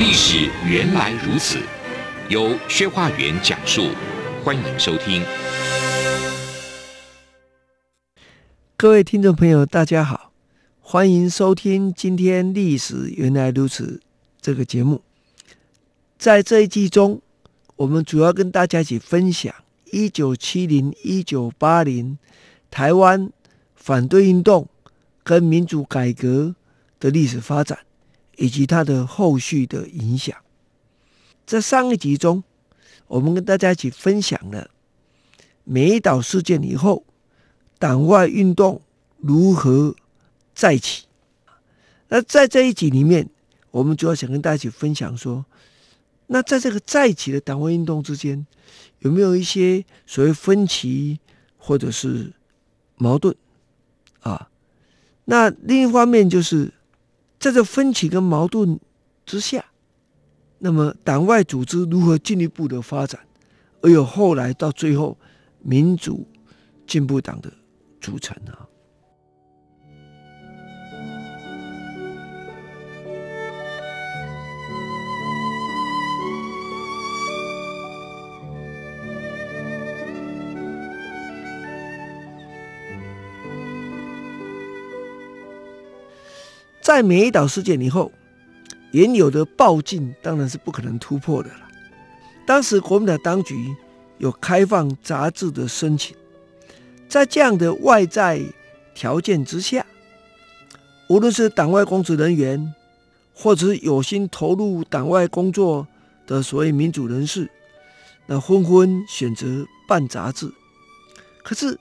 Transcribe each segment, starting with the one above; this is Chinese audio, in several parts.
历史原来如此。由薛化元讲述，欢迎收听。各位听众朋友，大家好，欢迎收听今天《历史原来如此》这个节目。在这一季中，我们主要跟大家一起分享一九七零、一九八零台湾反对运动跟民主改革的历史发展，以及它的后续的影响。在上一集中，我们跟大家一起分享了美岛事件以后，党外运动如何再起。那在这一集里面，我们主要想跟大家一起分享说，那在这个再起的党外运动之间，有没有一些所谓分歧或者是矛盾啊？那另一方面就是在这分歧跟矛盾之下。那么，党外组织如何进一步的发展，而有后来到最后民主进步党的组成呢？在美岛事件以后。原有的暴禁当然是不可能突破的了。当时国民党当局有开放杂志的申请，在这样的外在条件之下，无论是党外公职人员，或者有心投入党外工作的所谓民主人士，那纷纷选择办杂志。可是，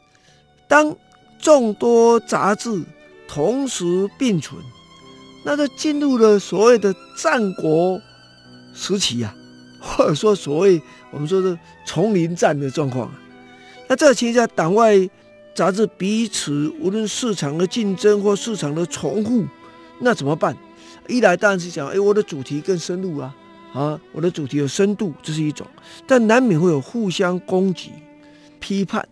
当众多杂志同时并存，那就进入了所谓的战国时期啊，或者说所谓我们说的丛林战的状况啊。那这个情况下，党外杂志彼此无论市场的竞争或市场的重复，那怎么办？一来当然是讲，哎，我的主题更深入啊，啊，我的主题有深度，这是一种；但难免会有互相攻击、批判，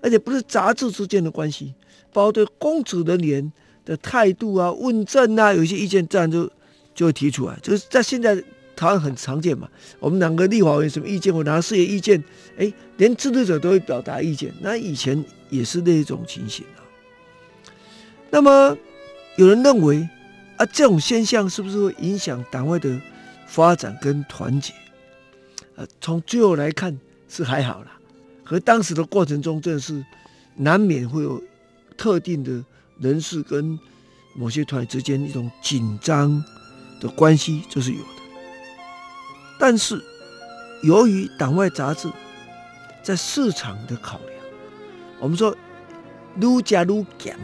而且不是杂志之间的关系，包括对公职人员。的态度啊，问政啊，有一些意见，自然就就会提出来。就是在现在台湾很常见嘛。我们两个立法委员什么意见，我拿事业意见，哎，连支持者都会表达意见。那以前也是那种情形啊。那么有人认为啊，这种现象是不是会影响党外的发展跟团结？呃，从最后来看是还好啦。和当时的过程中，真的是难免会有特定的。人事跟某些团体之间一种紧张的关系，这是有的。但是，由于党外杂志在市场的考量，我们说越讲越讲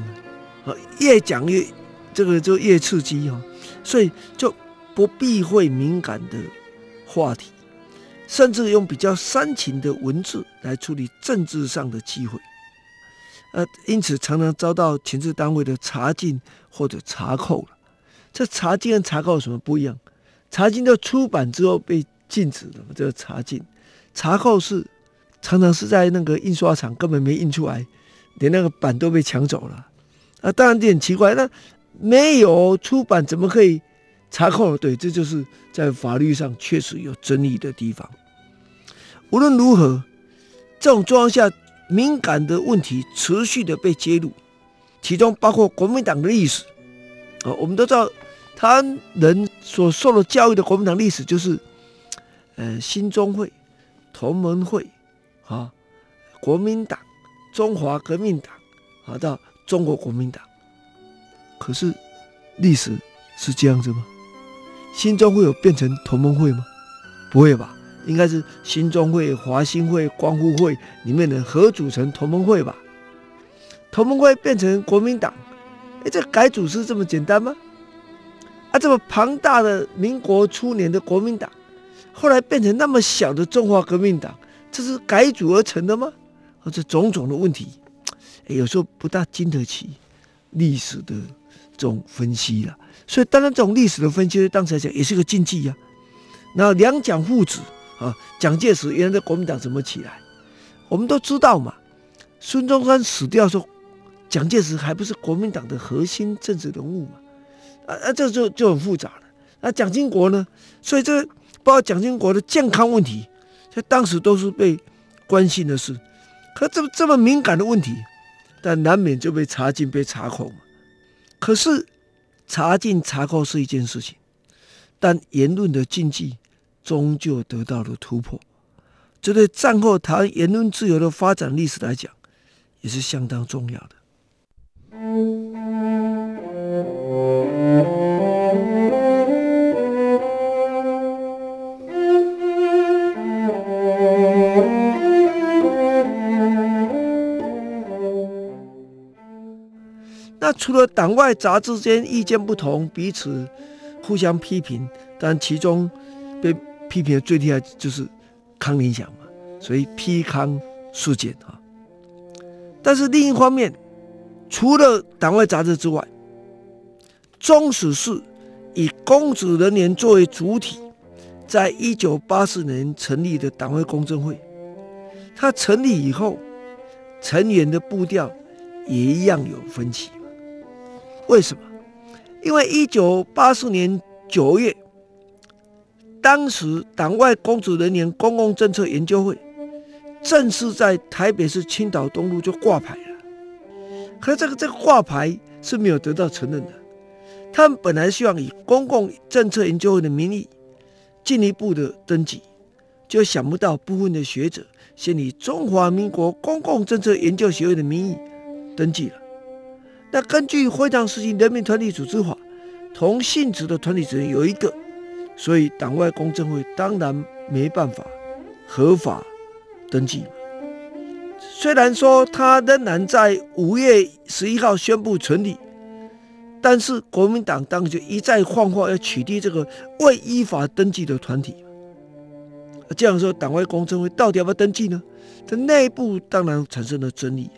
啊，越讲越这个就越刺激哈，所以就不避讳敏感的话题，甚至用比较煽情的文字来处理政治上的机会。呃，因此常常遭到情治单位的查禁或者查扣了。这查禁跟查扣有什么不一样？查禁就出版之后被禁止了，这个查禁；查扣是常常是在那个印刷厂根本没印出来，连那个版都被抢走了。啊，当然这很奇怪，那没有出版怎么可以查扣？对，这就是在法律上确实有争议的地方。无论如何，这种状况下。敏感的问题持续的被揭露，其中包括国民党的历史。啊，我们都知道，他人所受的教育的国民党历史就是，呃，新中会、同盟会，啊，国民党、中华革命党，啊，到中国国民党。可是，历史是这样子吗？新中会有变成同盟会吗？不会吧。应该是新中会、华兴会、光复会里面的合组成同盟会吧？同盟会变成国民党，哎，这改组是这么简单吗？啊，这么庞大的民国初年的国民党，后来变成那么小的中华革命党，这是改组而成的吗？啊，这种种的问题，有时候不大经得起历史的这种分析了。所以，当然这种历史的分析，当时来讲也是个禁忌呀。然后两蒋父子啊，蒋介石原来的国民党怎么起来？我们都知道嘛。孙中山死掉时候，蒋介石还不是国民党的核心政治人物嘛？啊啊，这就就很复杂了。那蒋经国呢？所以这包括蒋经国的健康问题，在当时都是被关心的事。可这么这么敏感的问题，但难免就被查禁、被查扣嘛。可是查禁、查扣是一件事情，但言论的禁忌终究得到了突破。这对战后台湾言论自由的发展历史来讲，也是相当重要的。那除了党外杂志间意见不同，彼此互相批评，但其中被批评的最厉害就是康宁祥嘛，所以批康事件啊。但是另一方面，除了党外杂志之外，中使是以公职人员作为主体，在一九八四年成立的党外公证会，它成立以后，成员的步调也一样有分歧。为什么？因为一九八四年九月，当时党外公职人员公共政策研究会正式在台北市青岛东路就挂牌了。可这个这个挂牌是没有得到承认的。他们本来希望以公共政策研究会的名义进一步的登记，就想不到部分的学者先以中华民国公共政策研究协会的名义登记了。那根据非常时期人民团体组织法，同性质的团体只能有一个，所以党外公证会当然没办法合法登记。虽然说他仍然在五月十一号宣布成立，但是国民党当局一再放话要取缔这个未依法登记的团体。这样说，党外公证会到底要不要登记呢？这内部当然产生了争议。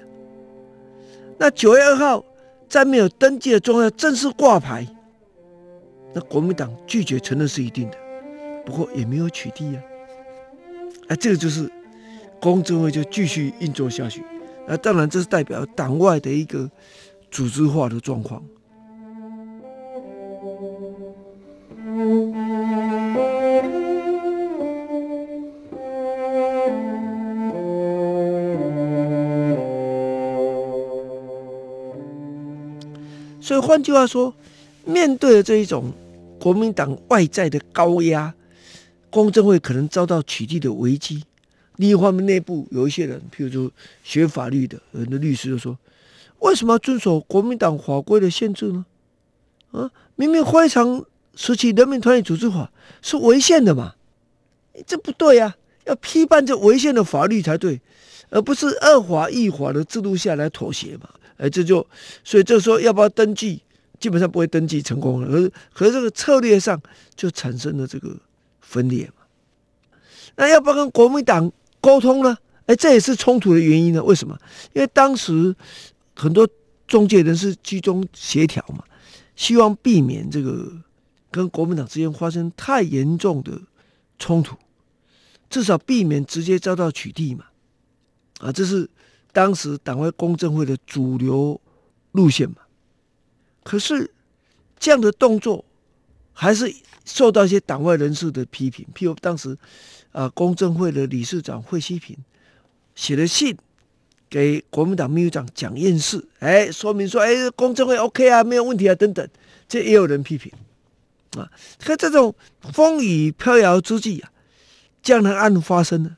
那九月二号。在没有登记的状态正式挂牌，那国民党拒绝承认是一定的，不过也没有取缔啊。哎，这个就是公政会就继续运作下去。那当然这是代表党外的一个组织化的状况。所以换句话说，面对了这一种国民党外在的高压，公政会可能遭到取缔的危机。另一方面，内部有一些人，譬如说学法律的很多律师就说：“为什么要遵守国民党法规的限制呢？啊，明明非常时期人民团体组织法是违宪的嘛，这不对啊！要批判这违宪的法律才对，而不是二法一法的制度下来妥协嘛。”哎，这就所以这时候要不要登记，基本上不会登记成功了。可是，可是这个策略上就产生了这个分裂嘛。那要不要跟国民党沟通呢？哎，这也是冲突的原因呢。为什么？因为当时很多中介人士居中协调嘛，希望避免这个跟国民党之间发生太严重的冲突，至少避免直接遭到取缔嘛。啊，这是。当时党外公政会的主流路线嘛，可是这样的动作还是受到一些党外人士的批评。譬如当时啊，公政会的理事长惠西平写了信给国民党秘书长蒋彦士，哎，说明说，哎，公政会 OK 啊，没有问题啊，等等，这也有人批评啊。可这种风雨飘摇之际啊，江南案发生了，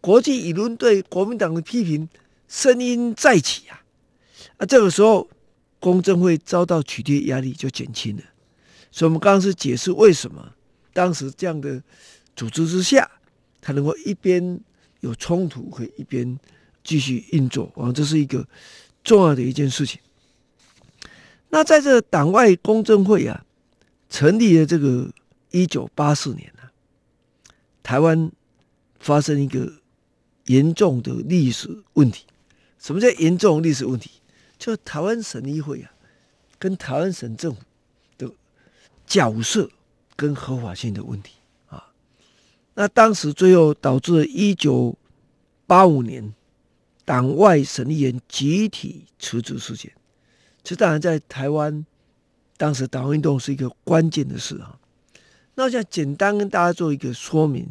国际舆论对国民党的批评。声音再起啊！啊，这个时候公政会遭到取缔压力就减轻了。所以，我们刚刚是解释为什么当时这样的组织之下，它能够一边有冲突，可以一边继续运作。啊，这是一个重要的一件事情。那在这党外公证会啊，成立的这个一九八四年呢，台湾发生一个严重的历史问题。什么叫严重历史问题？就台湾省议会啊，跟台湾省政府的角色跟合法性的问题啊。那当时最后导致一九八五年党外省议员集体辞职事件。这当然在台湾。当时党运动是一个关键的事啊，那我想简单跟大家做一个说明，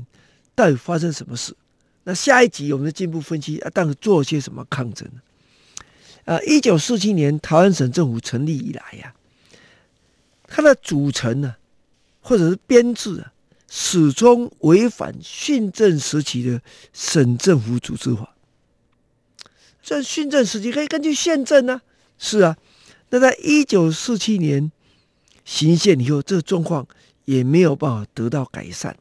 到底发生什么事？那下一集我们进一步分析啊，当时做了些什么抗争？啊，一九四七年台湾省政府成立以来呀、啊，它的组成呢、或者是编制啊，始终违反训政时期的省政府组织法。这训政时期可以根据宪政呢、是啊，那在一九四七年。行宪以后，这个状况也没有办法得到改善。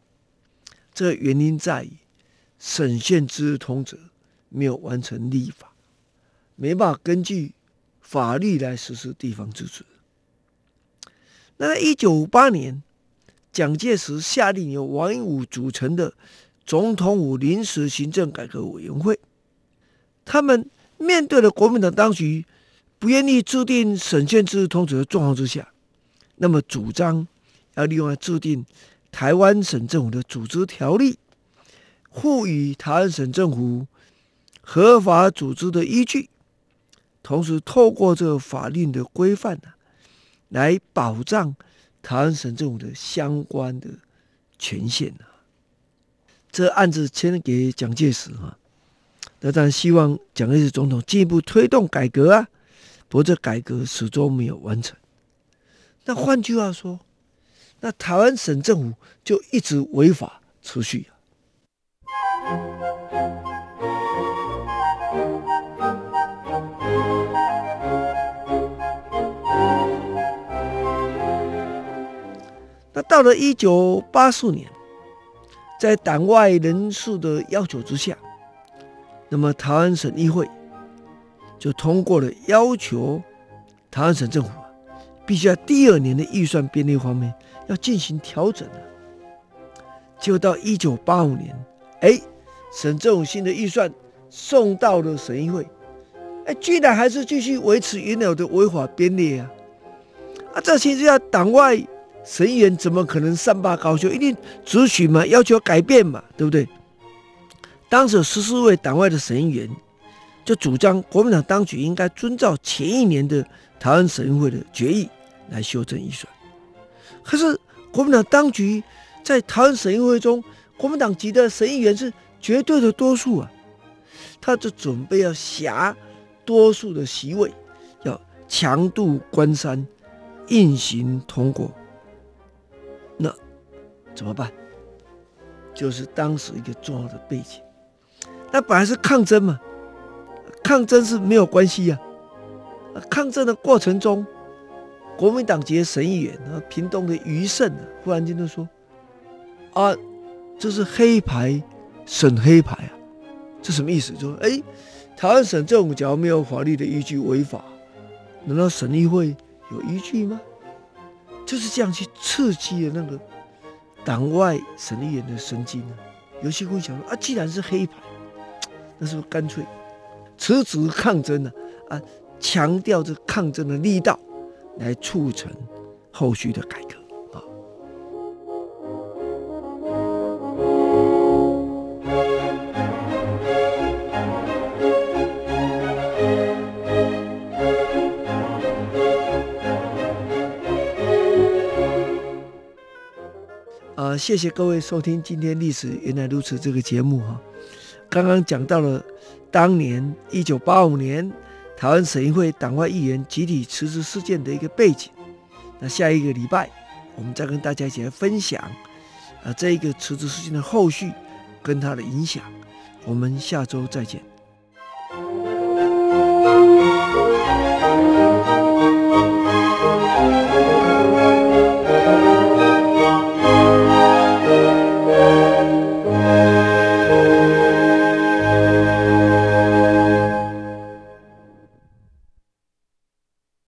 这个原因在于省县自治通则没有完成立法，没办法根据法律来实施地方自治。那在一九五八年，蒋介石下令由王英武组成的总统府临时行政改革委员会，他们面对了国民党当局不愿意制定省县自治通则的状况之下。那么主张要利用来制定台湾省政府的组织条例，赋予台湾省政府合法组织的依据，同时透过这个法律的规范呢，来保障台湾省政府的相关的权限呢。这案子签给蒋介石啊，那当然希望蒋介石总统进一步推动改革啊，不过这改革始终没有完成。那换句话说，那台湾省政府就一直违法持续。到了一九八四年，在党外人士的要求之下，那么台湾省议会就通过了要求台湾省政府。必须在第二年的预算编列方面要进行调整了。就到一九八五年，哎，省政府新的预算送到了省议会，哎，居然还是继续维持原有的违法编列啊！啊，这其实要，党外神议员怎么可能善罢高休？一定质询嘛，要求改变嘛，对不对？当时十四位党外的神议员就主张，国民党当局应该遵照前一年的台湾省议会的决议。来修正预算，可是国民党当局在台湾省议会中，国民党籍的省议员是绝对的多数啊，他就准备要挟多数的席位，要强渡关山，硬行通过。怎么办？就是当时一个重要的背景。那本来是抗争嘛，抗争是没有关系呀，抗争的过程中。国民党籍的省议员啊，屏东的余胜忽然间就说：“啊，这是黑牌，省黑牌啊，这什么意思？就说，哎，台湾省政府假如没有法律的依据违法，难道省议会有依据吗？就是这样去刺激了那个党外省议员的神经呢？有些会想说：啊，既然是黑牌，那是不是干脆辞职抗争呢？啊，强调这抗争的力道。”来促成后续的改革谢谢各位收听今天《历史原来如此》这个节目哈。刚刚讲到了当年一九八五年。台湾省议会党外议员集体辞职事件的一个背景，那下一个礼拜我们再跟大家一起来分享啊，这一个辞职事件的后续跟它的影响，我们下周再见。